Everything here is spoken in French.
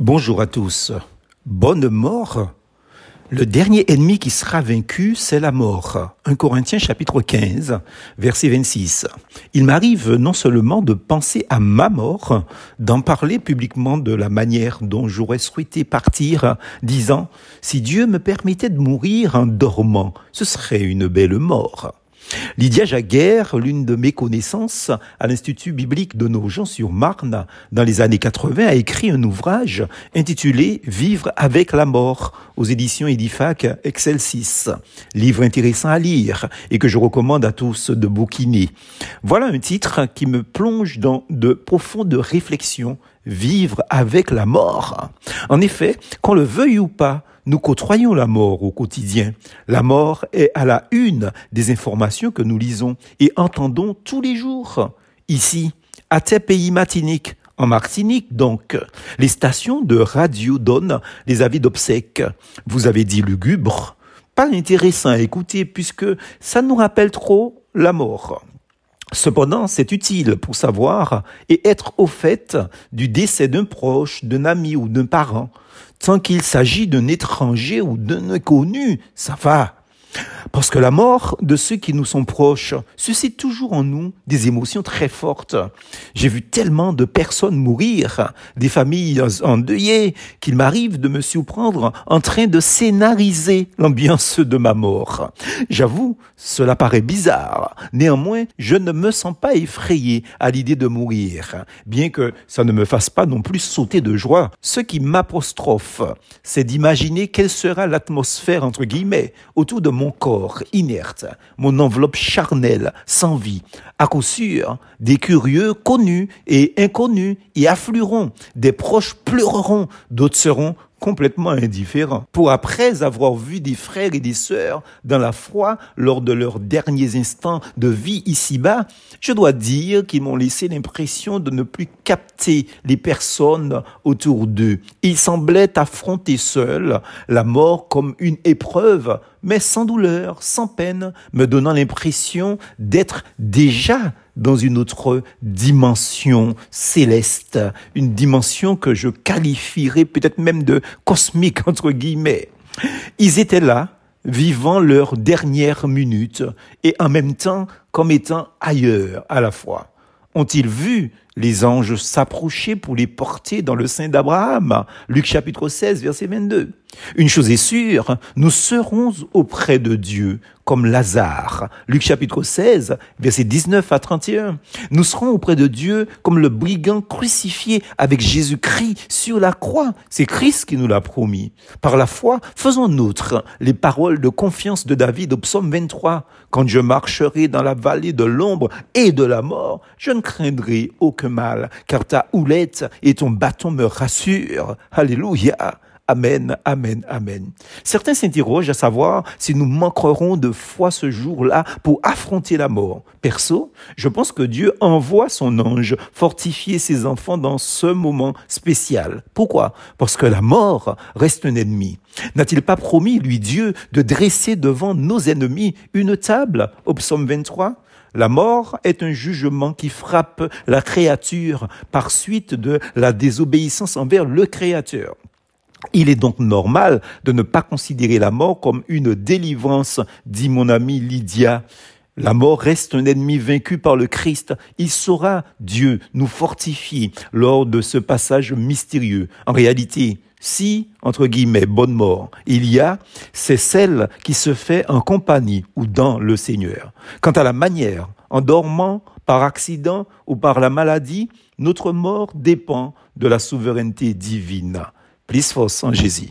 Bonjour à tous. Bonne mort Le dernier ennemi qui sera vaincu, c'est la mort. 1 Corinthiens chapitre 15, verset 26. Il m'arrive non seulement de penser à ma mort, d'en parler publiquement de la manière dont j'aurais souhaité partir, disant, si Dieu me permettait de mourir en dormant, ce serait une belle mort. Lydia Jaguer, l'une de mes connaissances à l'Institut biblique de Nogent-sur-Marne, dans les années 80, a écrit un ouvrage intitulé Vivre avec la mort aux éditions Edifac Excel 6. Livre intéressant à lire et que je recommande à tous de bouquiner. Voilà un titre qui me plonge dans de profondes réflexions. Vivre avec la mort. En effet, qu'on le veuille ou pas, nous côtoyons la mort au quotidien. La mort est à la une des informations que nous lisons et entendons tous les jours. Ici, à tes pays matiniques, en Martinique, donc, les stations de radio donnent les avis d'obsèques. Vous avez dit lugubre. Pas intéressant à écouter puisque ça nous rappelle trop la mort. Cependant, c'est utile pour savoir et être au fait du décès d'un proche, d'un ami ou d'un parent. Tant qu'il s'agit d'un étranger ou d'un inconnu, ça va. Parce que la mort de ceux qui nous sont proches suscite toujours en nous des émotions très fortes. J'ai vu tellement de personnes mourir, des familles endeuillées, qu'il m'arrive de me surprendre en train de scénariser l'ambiance de ma mort. J'avoue, cela paraît bizarre. Néanmoins, je ne me sens pas effrayé à l'idée de mourir, bien que ça ne me fasse pas non plus sauter de joie. Ce qui m'apostrophe, c'est d'imaginer quelle sera l'atmosphère, entre guillemets, autour de mon corps inerte, mon enveloppe charnelle, sans vie. À coup sûr, des curieux connus et inconnus y afflueront, des proches pleureront, d'autres seront complètement indifférents. Pour après avoir vu des frères et des sœurs dans la foi lors de leurs derniers instants de vie ici-bas, je dois dire qu'ils m'ont laissé l'impression de ne plus capter les personnes autour d'eux. Ils semblaient affronter seuls la mort comme une épreuve, mais sans douleur, sans peine, me donnant l'impression d'être déjà dans une autre dimension céleste, une dimension que je qualifierais peut-être même de cosmique, entre guillemets. Ils étaient là, vivant leur dernière minute, et en même temps comme étant ailleurs à la fois. Ont-ils vu les anges s'approcher pour les porter dans le sein d'Abraham? Luc chapitre 16, verset 22. Une chose est sûre, nous serons auprès de Dieu comme Lazare. Luc chapitre 16, verset 19 à 31. Nous serons auprès de Dieu comme le brigand crucifié avec Jésus-Christ sur la croix. C'est Christ qui nous l'a promis. Par la foi, faisons nôtre les paroles de confiance de David au psaume 23. Quand je marcherai dans la vallée de l'ombre et de la mort, je ne craindrai aucun mal, car ta houlette et ton bâton me rassurent. Alléluia. Amen, Amen, Amen. Certains s'interrogent à savoir si nous manquerons de foi ce jour-là pour affronter la mort. Perso, je pense que Dieu envoie son ange fortifier ses enfants dans ce moment spécial. Pourquoi? Parce que la mort reste un ennemi. N'a-t-il pas promis, lui Dieu, de dresser devant nos ennemis une table? Au psaume 23 la mort est un jugement qui frappe la créature par suite de la désobéissance envers le Créateur. Il est donc normal de ne pas considérer la mort comme une délivrance, dit mon ami Lydia. La mort reste un ennemi vaincu par le Christ. Il saura, Dieu, nous fortifier lors de ce passage mystérieux. En réalité, si, entre guillemets, bonne mort, il y a, c'est celle qui se fait en compagnie ou dans le Seigneur. Quant à la manière, en dormant, par accident ou par la maladie, notre mort dépend de la souveraineté divine. En Jésus.